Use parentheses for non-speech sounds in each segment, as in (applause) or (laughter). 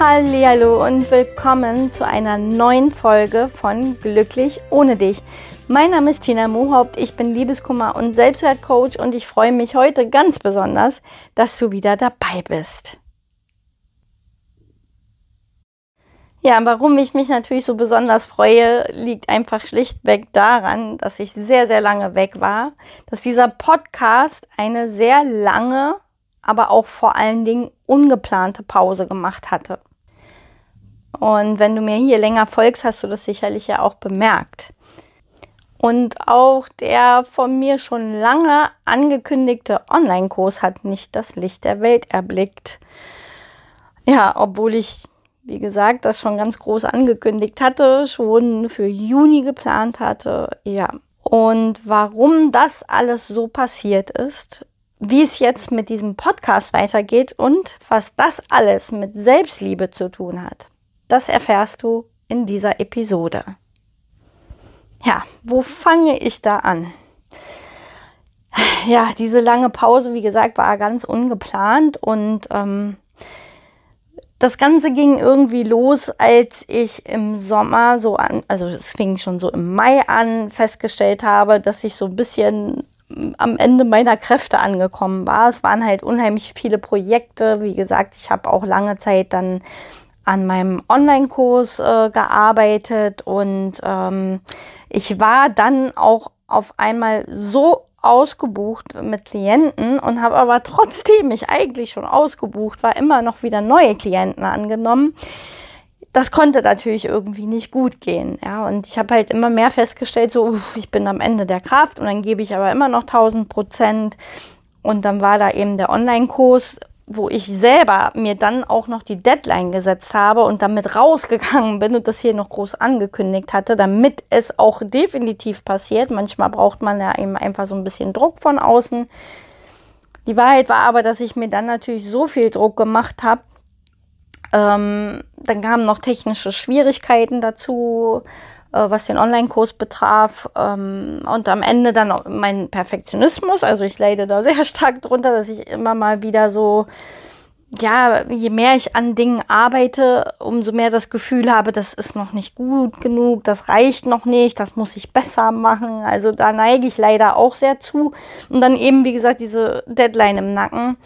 Hallo und willkommen zu einer neuen Folge von Glücklich ohne dich. Mein Name ist Tina Mohaupt, ich bin Liebeskummer und Selbstwertcoach und ich freue mich heute ganz besonders, dass du wieder dabei bist. Ja, warum ich mich natürlich so besonders freue, liegt einfach schlichtweg daran, dass ich sehr, sehr lange weg war, dass dieser Podcast eine sehr lange, aber auch vor allen Dingen ungeplante Pause gemacht hatte. Und wenn du mir hier länger folgst, hast du das sicherlich ja auch bemerkt. Und auch der von mir schon lange angekündigte Online-Kurs hat nicht das Licht der Welt erblickt. Ja, obwohl ich, wie gesagt, das schon ganz groß angekündigt hatte, schon für Juni geplant hatte. Ja. Und warum das alles so passiert ist, wie es jetzt mit diesem Podcast weitergeht und was das alles mit Selbstliebe zu tun hat. Das erfährst du in dieser Episode. Ja, wo fange ich da an? Ja, diese lange Pause, wie gesagt, war ganz ungeplant und ähm, das Ganze ging irgendwie los, als ich im Sommer so an, also es fing schon so im Mai an, festgestellt habe, dass ich so ein bisschen am Ende meiner Kräfte angekommen war. Es waren halt unheimlich viele Projekte. Wie gesagt, ich habe auch lange Zeit dann an meinem Online-Kurs äh, gearbeitet und ähm, ich war dann auch auf einmal so ausgebucht mit Klienten und habe aber trotzdem mich eigentlich schon ausgebucht war, immer noch wieder neue Klienten angenommen. Das konnte natürlich irgendwie nicht gut gehen, ja. Und ich habe halt immer mehr festgestellt, so, uff, ich bin am Ende der Kraft und dann gebe ich aber immer noch 1000 Prozent. Und dann war da eben der Online-Kurs wo ich selber mir dann auch noch die Deadline gesetzt habe und damit rausgegangen bin und das hier noch groß angekündigt hatte, damit es auch definitiv passiert. Manchmal braucht man ja eben einfach so ein bisschen Druck von außen. Die Wahrheit war aber, dass ich mir dann natürlich so viel Druck gemacht habe. Ähm, dann kamen noch technische Schwierigkeiten dazu was den Online-Kurs betraf. Ähm, und am Ende dann mein Perfektionismus. Also ich leide da (laughs) sehr stark drunter, dass ich immer mal wieder so, ja, je mehr ich an Dingen arbeite, umso mehr das Gefühl habe, das ist noch nicht gut genug, das reicht noch nicht, das muss ich besser machen. Also da neige ich leider auch sehr zu. Und dann eben, wie gesagt, diese Deadline im Nacken.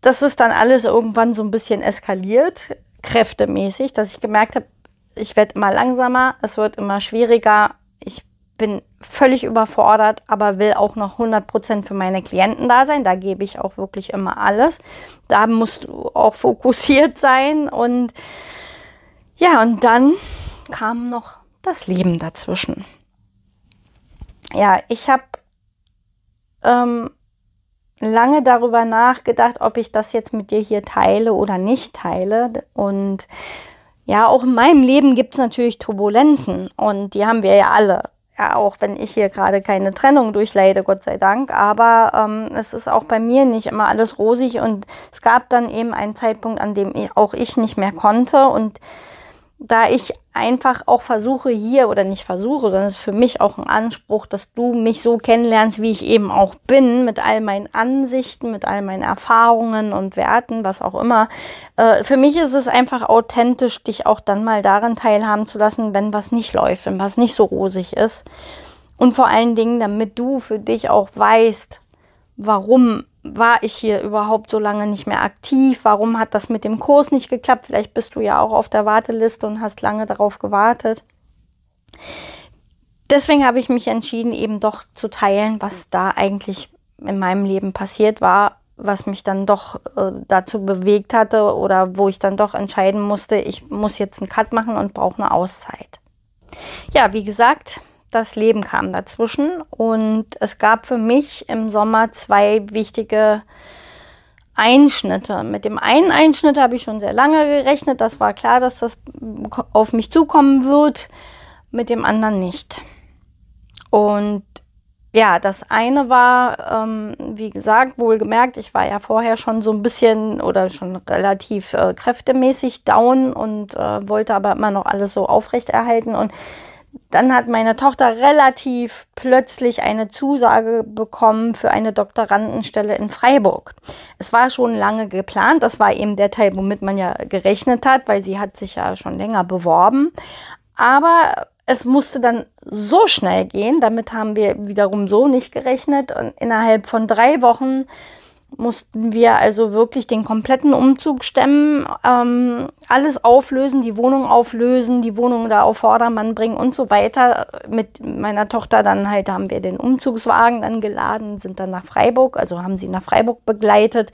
Das ist dann alles irgendwann so ein bisschen eskaliert, kräftemäßig, dass ich gemerkt habe, ich werde immer langsamer, es wird immer schwieriger. Ich bin völlig überfordert, aber will auch noch 100% für meine Klienten da sein. Da gebe ich auch wirklich immer alles. Da musst du auch (laughs) fokussiert sein. Und ja, und dann kam noch das Leben dazwischen. Ja, ich habe ähm, lange darüber nachgedacht, ob ich das jetzt mit dir hier teile oder nicht teile. Und ja, auch in meinem Leben gibt es natürlich Turbulenzen und die haben wir ja alle. Ja, auch wenn ich hier gerade keine Trennung durchleide, Gott sei Dank. Aber ähm, es ist auch bei mir nicht immer alles rosig und es gab dann eben einen Zeitpunkt, an dem auch ich nicht mehr konnte und da ich einfach auch versuche hier oder nicht versuche, sondern es ist für mich auch ein Anspruch, dass du mich so kennenlernst, wie ich eben auch bin, mit all meinen Ansichten, mit all meinen Erfahrungen und Werten, was auch immer. Äh, für mich ist es einfach authentisch, dich auch dann mal daran teilhaben zu lassen, wenn was nicht läuft, wenn was nicht so rosig ist. Und vor allen Dingen, damit du für dich auch weißt, warum war ich hier überhaupt so lange nicht mehr aktiv? Warum hat das mit dem Kurs nicht geklappt? Vielleicht bist du ja auch auf der Warteliste und hast lange darauf gewartet. Deswegen habe ich mich entschieden, eben doch zu teilen, was da eigentlich in meinem Leben passiert war, was mich dann doch äh, dazu bewegt hatte oder wo ich dann doch entscheiden musste, ich muss jetzt einen Cut machen und brauche eine Auszeit. Ja, wie gesagt, das Leben kam dazwischen und es gab für mich im Sommer zwei wichtige Einschnitte. Mit dem einen Einschnitt habe ich schon sehr lange gerechnet. Das war klar, dass das auf mich zukommen wird. mit dem anderen nicht. Und ja, das eine war, ähm, wie gesagt, wohlgemerkt, ich war ja vorher schon so ein bisschen oder schon relativ äh, kräftemäßig down und äh, wollte aber immer noch alles so aufrechterhalten. Und dann hat meine Tochter relativ plötzlich eine Zusage bekommen für eine Doktorandenstelle in Freiburg. Es war schon lange geplant, das war eben der Teil, womit man ja gerechnet hat, weil sie hat sich ja schon länger beworben. Aber es musste dann so schnell gehen, damit haben wir wiederum so nicht gerechnet. Und innerhalb von drei Wochen mussten wir also wirklich den kompletten Umzug stemmen, ähm, alles auflösen, die Wohnung auflösen, die Wohnung da auf Vordermann bringen und so weiter. Mit meiner Tochter dann halt haben wir den Umzugswagen dann geladen, sind dann nach Freiburg, also haben sie nach Freiburg begleitet.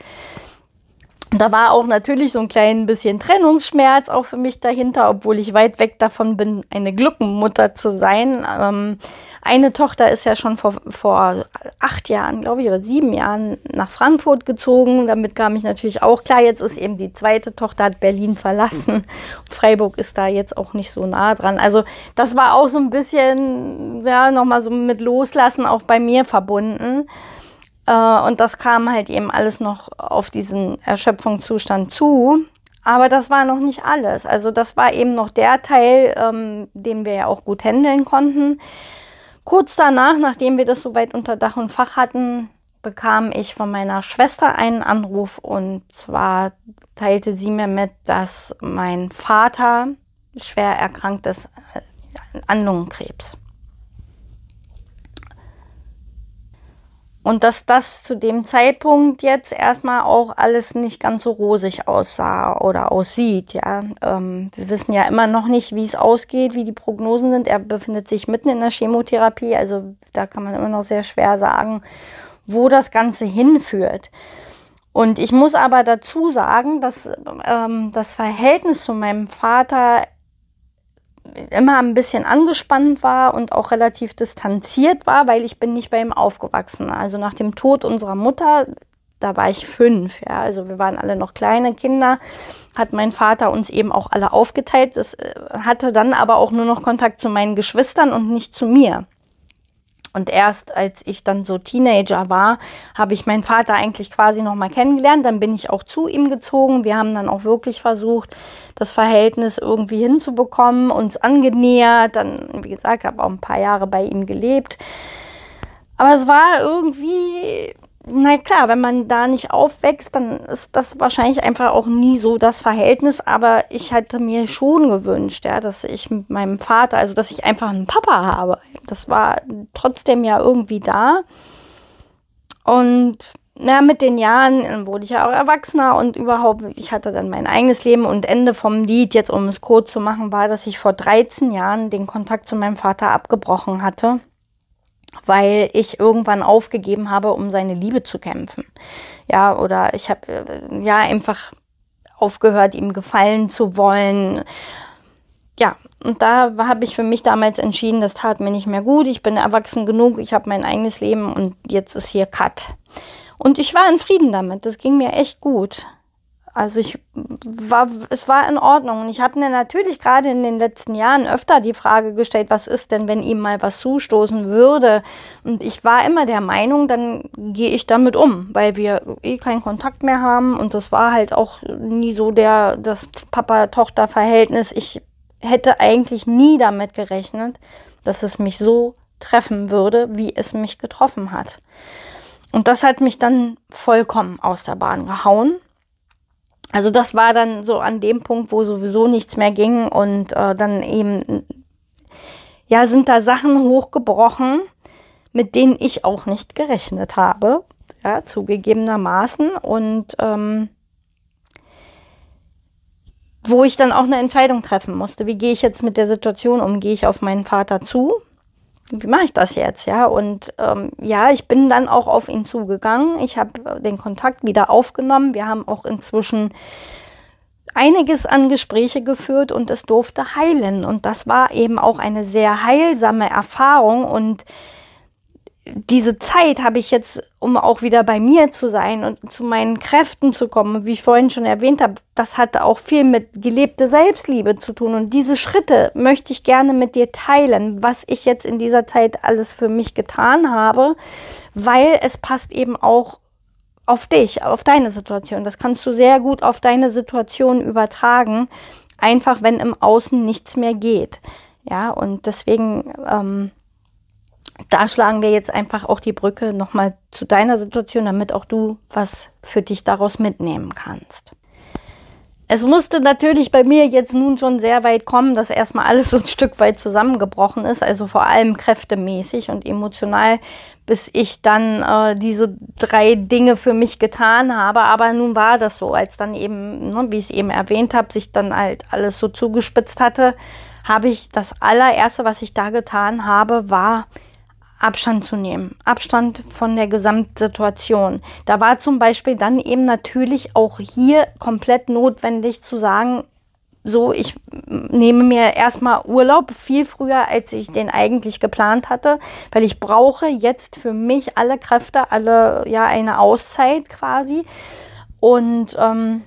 Da war auch natürlich so ein klein bisschen Trennungsschmerz auch für mich dahinter, obwohl ich weit weg davon bin, eine Gluckenmutter zu sein. Ähm, eine Tochter ist ja schon vor, vor acht Jahren, glaube ich, oder sieben Jahren nach Frankfurt gezogen. Damit kam ich natürlich auch klar. Jetzt ist eben die zweite Tochter hat Berlin verlassen. Freiburg ist da jetzt auch nicht so nah dran. Also das war auch so ein bisschen, ja, nochmal so mit Loslassen auch bei mir verbunden. Äh, und das kam halt eben alles noch auf diesen Erschöpfungszustand zu. Aber das war noch nicht alles. Also das war eben noch der Teil, ähm, den wir ja auch gut handeln konnten. Kurz danach, nachdem wir das soweit unter Dach und Fach hatten, bekam ich von meiner Schwester einen Anruf und zwar teilte sie mir mit, dass mein Vater schwer erkrankt ist an Lungenkrebs. Und dass das zu dem Zeitpunkt jetzt erstmal auch alles nicht ganz so rosig aussah oder aussieht, ja. Ähm, wir wissen ja immer noch nicht, wie es ausgeht, wie die Prognosen sind. Er befindet sich mitten in der Chemotherapie, also da kann man immer noch sehr schwer sagen, wo das Ganze hinführt. Und ich muss aber dazu sagen, dass ähm, das Verhältnis zu meinem Vater immer ein bisschen angespannt war und auch relativ distanziert war, weil ich bin nicht bei ihm aufgewachsen. Also nach dem Tod unserer Mutter, da war ich fünf, ja, also wir waren alle noch kleine Kinder, hat mein Vater uns eben auch alle aufgeteilt. Das äh, hatte dann aber auch nur noch Kontakt zu meinen Geschwistern und nicht zu mir. Und erst als ich dann so Teenager war, habe ich meinen Vater eigentlich quasi nochmal kennengelernt. Dann bin ich auch zu ihm gezogen. Wir haben dann auch wirklich versucht, das Verhältnis irgendwie hinzubekommen, uns angenähert. Dann, wie gesagt, habe auch ein paar Jahre bei ihm gelebt. Aber es war irgendwie na klar, wenn man da nicht aufwächst, dann ist das wahrscheinlich einfach auch nie so das Verhältnis. Aber ich hätte mir schon gewünscht, ja, dass ich mit meinem Vater, also dass ich einfach einen Papa habe. Das war trotzdem ja irgendwie da. Und na, mit den Jahren wurde ich ja auch erwachsener und überhaupt, ich hatte dann mein eigenes Leben und Ende vom Lied, jetzt um es kurz zu machen, war, dass ich vor 13 Jahren den Kontakt zu meinem Vater abgebrochen hatte weil ich irgendwann aufgegeben habe, um seine Liebe zu kämpfen. Ja, oder ich habe äh, ja einfach aufgehört, ihm gefallen zu wollen. Und da habe ich für mich damals entschieden, das tat mir nicht mehr gut. Ich bin erwachsen genug, ich habe mein eigenes Leben und jetzt ist hier Cut. Und ich war in Frieden damit. Das ging mir echt gut. Also ich war, es war in Ordnung. Und ich habe mir natürlich gerade in den letzten Jahren öfter die Frage gestellt, was ist denn, wenn ihm mal was zustoßen würde? Und ich war immer der Meinung, dann gehe ich damit um, weil wir eh keinen Kontakt mehr haben. Und das war halt auch nie so der, das Papa-Tochter-Verhältnis. Ich hätte eigentlich nie damit gerechnet, dass es mich so treffen würde, wie es mich getroffen hat. Und das hat mich dann vollkommen aus der Bahn gehauen. Also das war dann so an dem Punkt, wo sowieso nichts mehr ging und äh, dann eben, ja, sind da Sachen hochgebrochen, mit denen ich auch nicht gerechnet habe, ja, zugegebenermaßen und ähm, wo ich dann auch eine Entscheidung treffen musste. Wie gehe ich jetzt mit der Situation um? Gehe ich auf meinen Vater zu? wie mache ich das jetzt, ja? Und ähm, ja, ich bin dann auch auf ihn zugegangen. Ich habe den Kontakt wieder aufgenommen. Wir haben auch inzwischen einiges an Gespräche geführt und es durfte heilen. Und das war eben auch eine sehr heilsame Erfahrung. Und diese Zeit habe ich jetzt, um auch wieder bei mir zu sein und zu meinen Kräften zu kommen, wie ich vorhin schon erwähnt habe, das hatte auch viel mit gelebte Selbstliebe zu tun. Und diese Schritte möchte ich gerne mit dir teilen, was ich jetzt in dieser Zeit alles für mich getan habe, weil es passt eben auch auf dich, auf deine Situation. Das kannst du sehr gut auf deine Situation übertragen, einfach wenn im Außen nichts mehr geht. Ja, und deswegen, ähm, da schlagen wir jetzt einfach auch die Brücke nochmal zu deiner Situation, damit auch du was für dich daraus mitnehmen kannst. Es musste natürlich bei mir jetzt nun schon sehr weit kommen, dass erstmal alles so ein Stück weit zusammengebrochen ist, also vor allem kräftemäßig und emotional, bis ich dann äh, diese drei Dinge für mich getan habe. Aber nun war das so, als dann eben, ne, wie ich es eben erwähnt habe, sich dann halt alles so zugespitzt hatte, habe ich das allererste, was ich da getan habe, war Abstand zu nehmen. Abstand von der Gesamtsituation. Da war zum Beispiel dann eben natürlich auch hier komplett notwendig zu sagen, so, ich nehme mir erstmal Urlaub viel früher, als ich den eigentlich geplant hatte, weil ich brauche jetzt für mich alle Kräfte, alle, ja, eine Auszeit quasi. Und ähm,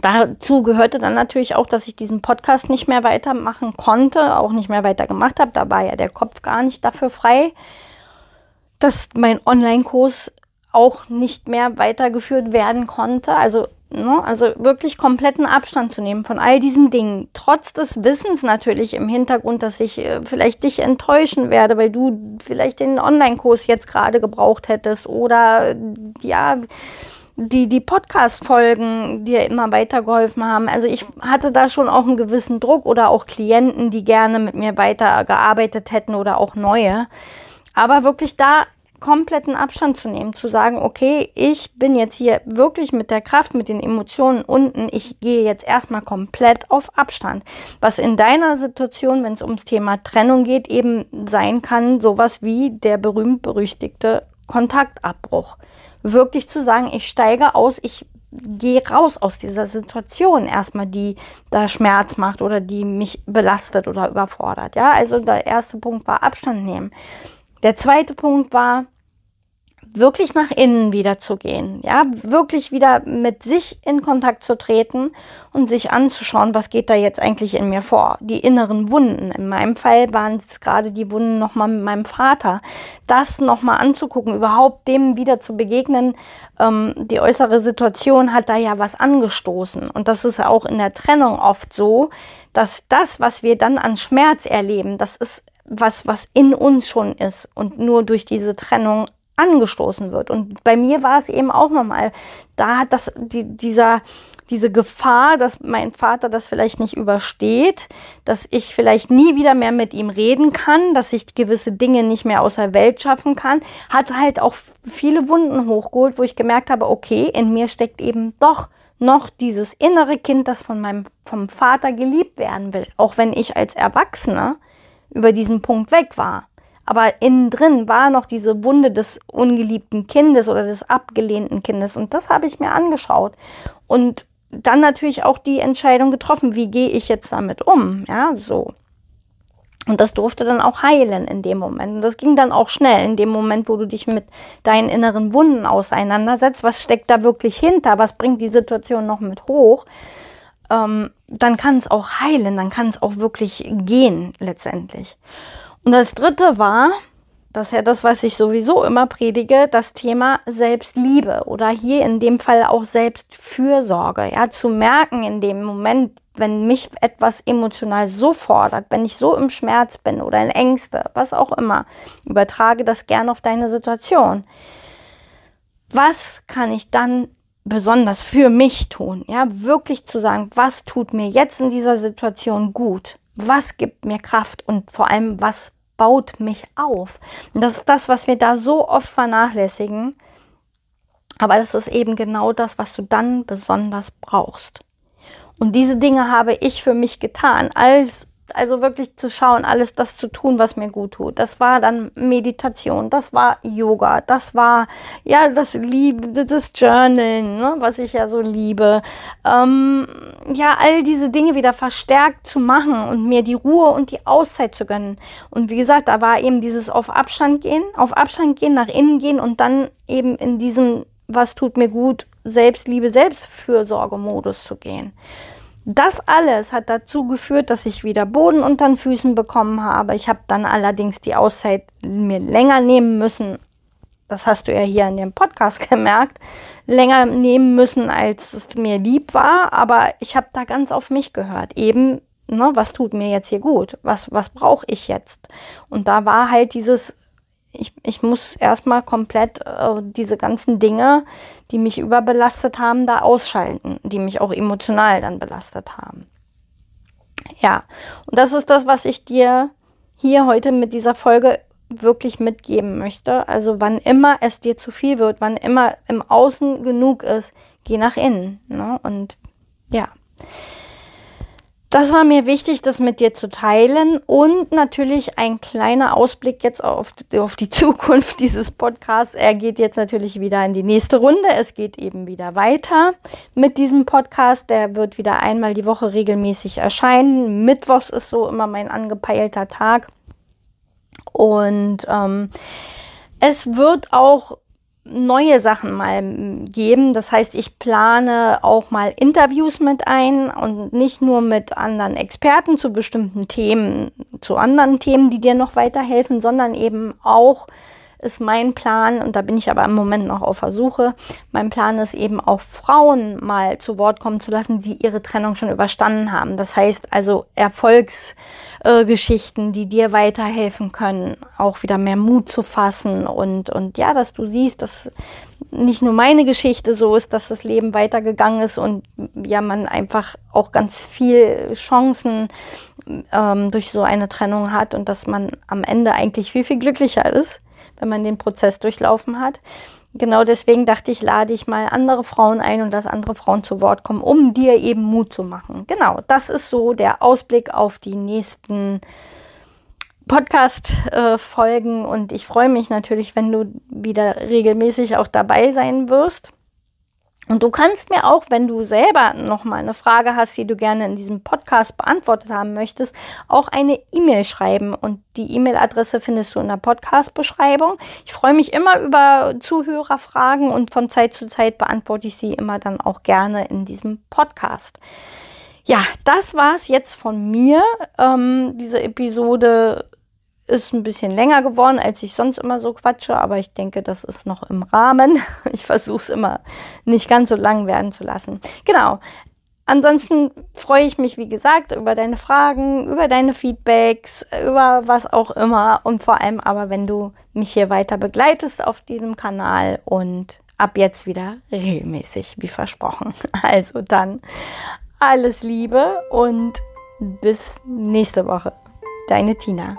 dazu gehörte dann natürlich auch, dass ich diesen Podcast nicht mehr weitermachen konnte, auch nicht mehr weiter gemacht habe. Da war ja der Kopf gar nicht dafür frei, dass mein Online-Kurs auch nicht mehr weitergeführt werden konnte. Also, ne, also wirklich kompletten Abstand zu nehmen von all diesen Dingen. Trotz des Wissens natürlich im Hintergrund, dass ich äh, vielleicht dich enttäuschen werde, weil du vielleicht den Online-Kurs jetzt gerade gebraucht hättest oder ja die, die Podcast-Folgen dir immer weitergeholfen haben. Also ich hatte da schon auch einen gewissen Druck oder auch Klienten, die gerne mit mir weitergearbeitet hätten oder auch neue. Aber wirklich da kompletten Abstand zu nehmen, zu sagen, okay, ich bin jetzt hier wirklich mit der Kraft, mit den Emotionen unten, ich gehe jetzt erstmal komplett auf Abstand. Was in deiner Situation, wenn es ums Thema Trennung geht, eben sein kann, sowas wie der berühmt-berüchtigte Kontaktabbruch wirklich zu sagen, ich steige aus, ich gehe raus aus dieser Situation erstmal, die da Schmerz macht oder die mich belastet oder überfordert. Ja, also der erste Punkt war Abstand nehmen. Der zweite Punkt war, wirklich nach innen wieder zu gehen, ja, wirklich wieder mit sich in Kontakt zu treten und sich anzuschauen, was geht da jetzt eigentlich in mir vor. Die inneren Wunden. In meinem Fall waren es gerade die Wunden nochmal mit meinem Vater. Das nochmal anzugucken, überhaupt dem wieder zu begegnen. Ähm, die äußere Situation hat da ja was angestoßen. Und das ist auch in der Trennung oft so, dass das, was wir dann an Schmerz erleben, das ist was, was in uns schon ist und nur durch diese Trennung angestoßen wird. Und bei mir war es eben auch nochmal, da hat das, die, dieser, diese Gefahr, dass mein Vater das vielleicht nicht übersteht, dass ich vielleicht nie wieder mehr mit ihm reden kann, dass ich gewisse Dinge nicht mehr aus der Welt schaffen kann, hat halt auch viele Wunden hochgeholt, wo ich gemerkt habe, okay, in mir steckt eben doch noch dieses innere Kind, das von meinem vom Vater geliebt werden will, auch wenn ich als Erwachsener über diesen Punkt weg war. Aber innen drin war noch diese Wunde des ungeliebten Kindes oder des abgelehnten Kindes. Und das habe ich mir angeschaut. Und dann natürlich auch die Entscheidung getroffen, wie gehe ich jetzt damit um? Ja, so. Und das durfte dann auch heilen in dem Moment. Und das ging dann auch schnell in dem Moment, wo du dich mit deinen inneren Wunden auseinandersetzt. Was steckt da wirklich hinter? Was bringt die Situation noch mit hoch? Ähm, dann kann es auch heilen, dann kann es auch wirklich gehen letztendlich. Und das dritte war, das ist ja das, was ich sowieso immer predige, das Thema Selbstliebe oder hier in dem Fall auch Selbstfürsorge. Ja, zu merken in dem Moment, wenn mich etwas emotional so fordert, wenn ich so im Schmerz bin oder in Ängste, was auch immer, übertrage das gern auf deine Situation. Was kann ich dann besonders für mich tun? Ja, wirklich zu sagen, was tut mir jetzt in dieser Situation gut? Was gibt mir Kraft und vor allem, was baut mich auf. Und das ist das, was wir da so oft vernachlässigen. Aber das ist eben genau das, was du dann besonders brauchst. Und diese Dinge habe ich für mich getan, als also wirklich zu schauen, alles das zu tun, was mir gut tut. Das war dann Meditation, das war Yoga, das war ja das Liebe, das Journalen, ne, was ich ja so liebe. Ähm, ja, all diese Dinge wieder verstärkt zu machen und mir die Ruhe und die Auszeit zu gönnen. Und wie gesagt, da war eben dieses auf Abstand gehen, auf Abstand gehen, nach innen gehen und dann eben in diesen, was tut mir gut, Selbstliebe, Selbstfürsorge-Modus zu gehen. Das alles hat dazu geführt, dass ich wieder Boden unter den Füßen bekommen habe. Ich habe dann allerdings die Auszeit mir länger nehmen müssen. Das hast du ja hier in dem Podcast (laughs) gemerkt. Länger nehmen müssen, als es mir lieb war. Aber ich habe da ganz auf mich gehört. Eben, ne, was tut mir jetzt hier gut? Was, was brauche ich jetzt? Und da war halt dieses ich, ich muss erstmal komplett äh, diese ganzen Dinge, die mich überbelastet haben, da ausschalten, die mich auch emotional dann belastet haben. Ja, und das ist das, was ich dir hier heute mit dieser Folge wirklich mitgeben möchte. Also wann immer es dir zu viel wird, wann immer im Außen genug ist, geh nach innen. Ne? Und ja das war mir wichtig, das mit dir zu teilen und natürlich ein kleiner Ausblick jetzt auf, auf die (laughs) Zukunft dieses Podcasts. Er geht jetzt natürlich wieder in die nächste Runde. Es geht eben wieder weiter mit diesem Podcast. Der wird wieder einmal die Woche regelmäßig erscheinen. Mittwochs ist so immer mein angepeilter Tag. Und ähm, es wird auch neue Sachen mal geben. Das heißt, ich plane auch mal Interviews mit ein und nicht nur mit anderen Experten zu bestimmten Themen, zu anderen Themen, die dir noch weiterhelfen, sondern eben auch ist mein Plan, und da bin ich aber im Moment noch auf Versuche, mein Plan ist eben auch Frauen mal zu Wort kommen zu lassen, die ihre Trennung schon überstanden haben. Das heißt also Erfolgsgeschichten, äh, die dir weiterhelfen können, auch wieder mehr Mut zu fassen. Und, und ja, dass du siehst, dass nicht nur meine Geschichte so ist, dass das Leben weitergegangen ist und ja, man einfach auch ganz viel Chancen ähm, durch so eine Trennung hat und dass man am Ende eigentlich viel, viel glücklicher ist wenn man den Prozess durchlaufen hat. Genau deswegen dachte ich, lade ich mal andere Frauen ein und dass andere Frauen zu Wort kommen, um dir eben Mut zu machen. Genau, das ist so der Ausblick auf die nächsten Podcast-Folgen äh, und ich freue mich natürlich, wenn du wieder regelmäßig auch dabei sein wirst. Und du kannst mir auch, wenn du selber noch mal eine Frage hast, die du gerne in diesem Podcast beantwortet haben möchtest, auch eine E-Mail schreiben. Und die E-Mail-Adresse findest du in der Podcast-Beschreibung. Ich freue mich immer über Zuhörerfragen und von Zeit zu Zeit beantworte ich sie immer dann auch gerne in diesem Podcast. Ja, das war's jetzt von mir. Ähm, diese Episode ist ein bisschen länger geworden, als ich sonst immer so quatsche, aber ich denke, das ist noch im Rahmen. (laughs) Ich versuche es immer nicht ganz so lang werden zu lassen. Genau. Ansonsten freue ich mich, wie gesagt, über deine Fragen, über deine Feedbacks, über was auch immer und vor allem aber, wenn du mich hier weiter begleitest auf diesem Kanal und ab jetzt wieder regelmäßig, wie versprochen. (laughs) Also dann alles Liebe und bis nächste Woche. Deine Tina.